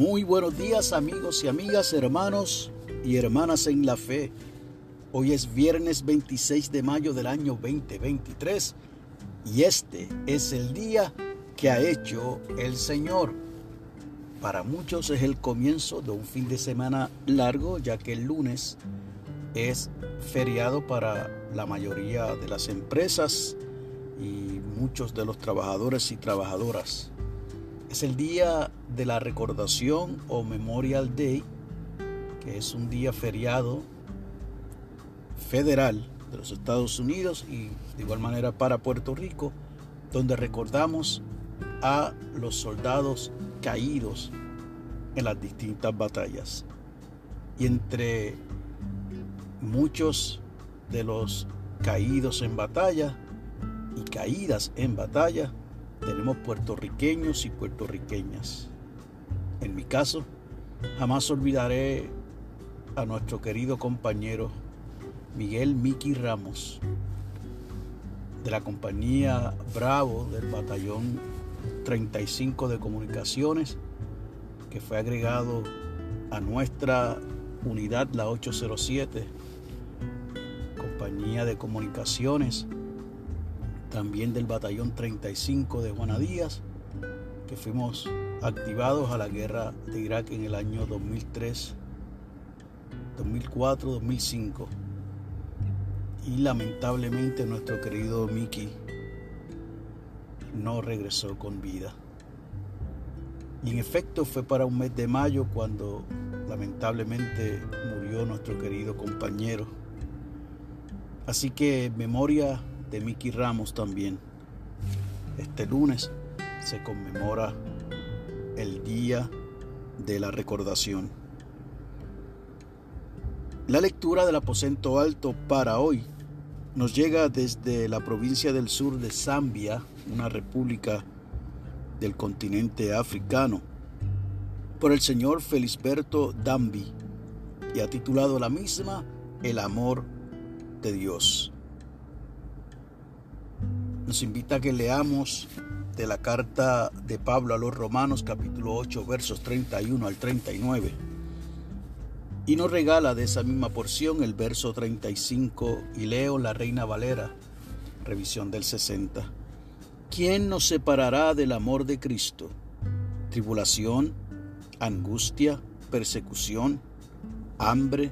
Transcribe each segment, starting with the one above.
Muy buenos días amigos y amigas, hermanos y hermanas en la fe. Hoy es viernes 26 de mayo del año 2023 y este es el día que ha hecho el Señor. Para muchos es el comienzo de un fin de semana largo ya que el lunes es feriado para la mayoría de las empresas y muchos de los trabajadores y trabajadoras. Es el día de la recordación o Memorial Day, que es un día feriado federal de los Estados Unidos y de igual manera para Puerto Rico, donde recordamos a los soldados caídos en las distintas batallas. Y entre muchos de los caídos en batalla y caídas en batalla, tenemos puertorriqueños y puertorriqueñas. En mi caso, jamás olvidaré a nuestro querido compañero Miguel Miki Ramos, de la compañía Bravo del batallón 35 de comunicaciones, que fue agregado a nuestra unidad, la 807, compañía de comunicaciones también del batallón 35 de Juana Díaz, que fuimos activados a la guerra de Irak en el año 2003, 2004, 2005. Y lamentablemente nuestro querido Mickey no regresó con vida. Y en efecto fue para un mes de mayo cuando lamentablemente murió nuestro querido compañero. Así que memoria de Mickey Ramos también. Este lunes se conmemora el Día de la Recordación. La lectura del aposento alto para hoy nos llega desde la provincia del sur de Zambia, una república del continente africano, por el señor Felisberto Dambi, y ha titulado la misma El amor de Dios nos invita a que leamos de la carta de Pablo a los Romanos capítulo 8 versos 31 al 39. Y nos regala de esa misma porción el verso 35 y leo la Reina Valera, revisión del 60. ¿Quién nos separará del amor de Cristo? Tribulación, angustia, persecución, hambre,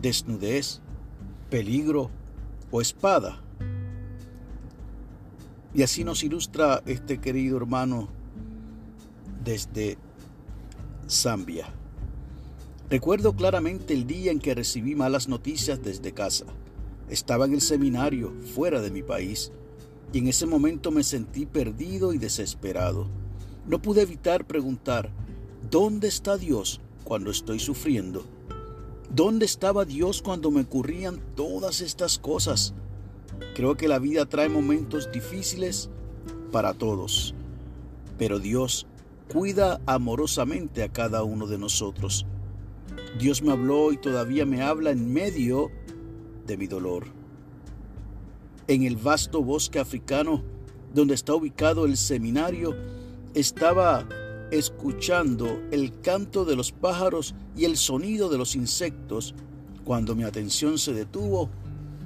desnudez, peligro o espada. Y así nos ilustra este querido hermano desde Zambia. Recuerdo claramente el día en que recibí malas noticias desde casa. Estaba en el seminario, fuera de mi país, y en ese momento me sentí perdido y desesperado. No pude evitar preguntar, ¿dónde está Dios cuando estoy sufriendo? ¿Dónde estaba Dios cuando me ocurrían todas estas cosas? Creo que la vida trae momentos difíciles para todos, pero Dios cuida amorosamente a cada uno de nosotros. Dios me habló y todavía me habla en medio de mi dolor. En el vasto bosque africano donde está ubicado el seminario, estaba escuchando el canto de los pájaros y el sonido de los insectos cuando mi atención se detuvo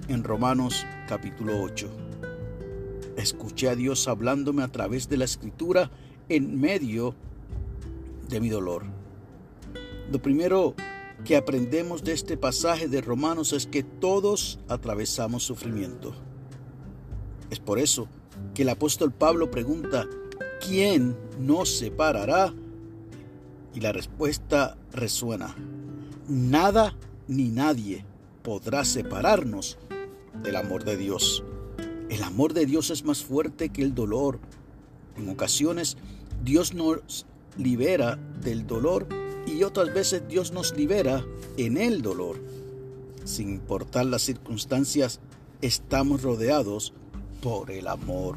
en Romanos capítulo 8. Escuché a Dios hablándome a través de la escritura en medio de mi dolor. Lo primero que aprendemos de este pasaje de Romanos es que todos atravesamos sufrimiento. Es por eso que el apóstol Pablo pregunta, ¿quién nos separará? Y la respuesta resuena, nada ni nadie podrá separarnos del amor de Dios. El amor de Dios es más fuerte que el dolor. En ocasiones Dios nos libera del dolor y otras veces Dios nos libera en el dolor. Sin importar las circunstancias, estamos rodeados por el amor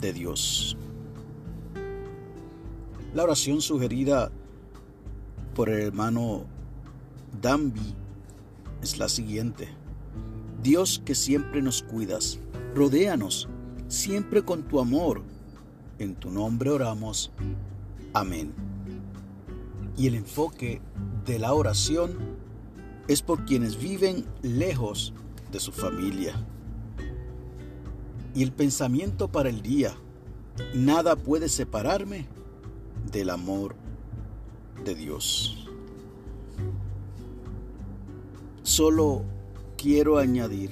de Dios. La oración sugerida por el hermano Dambi es la siguiente. Dios que siempre nos cuidas, rodéanos siempre con tu amor. En tu nombre oramos. Amén. Y el enfoque de la oración es por quienes viven lejos de su familia. Y el pensamiento para el día, nada puede separarme del amor de Dios. Solo quiero añadir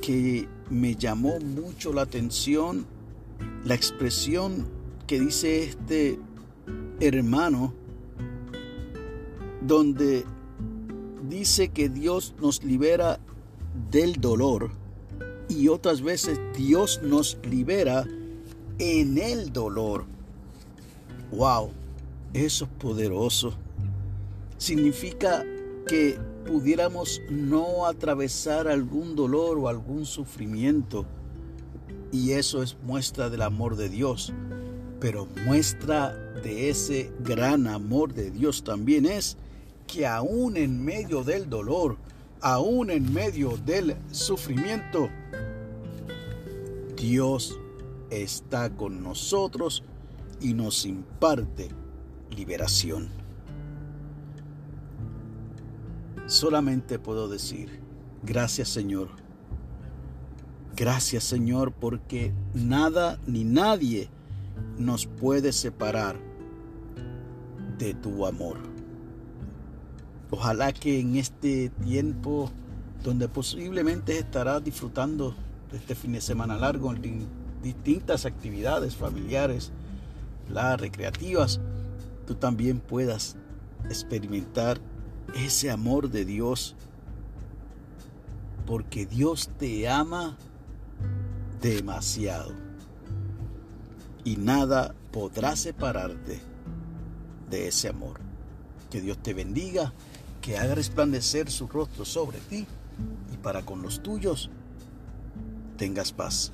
que me llamó mucho la atención la expresión que dice este hermano, donde dice que Dios nos libera del dolor y otras veces Dios nos libera en el dolor. ¡Wow! Eso es poderoso. Significa que pudiéramos no atravesar algún dolor o algún sufrimiento. Y eso es muestra del amor de Dios. Pero muestra de ese gran amor de Dios también es que aún en medio del dolor, aún en medio del sufrimiento, Dios está con nosotros y nos imparte liberación. Solamente puedo decir, gracias Señor. Gracias Señor porque nada ni nadie nos puede separar de tu amor. Ojalá que en este tiempo donde posiblemente estarás disfrutando de este fin de semana largo en distintas actividades familiares, las recreativas, tú también puedas experimentar ese amor de Dios, porque Dios te ama demasiado y nada podrá separarte de ese amor. Que Dios te bendiga, que haga resplandecer su rostro sobre ti y para con los tuyos tengas paz.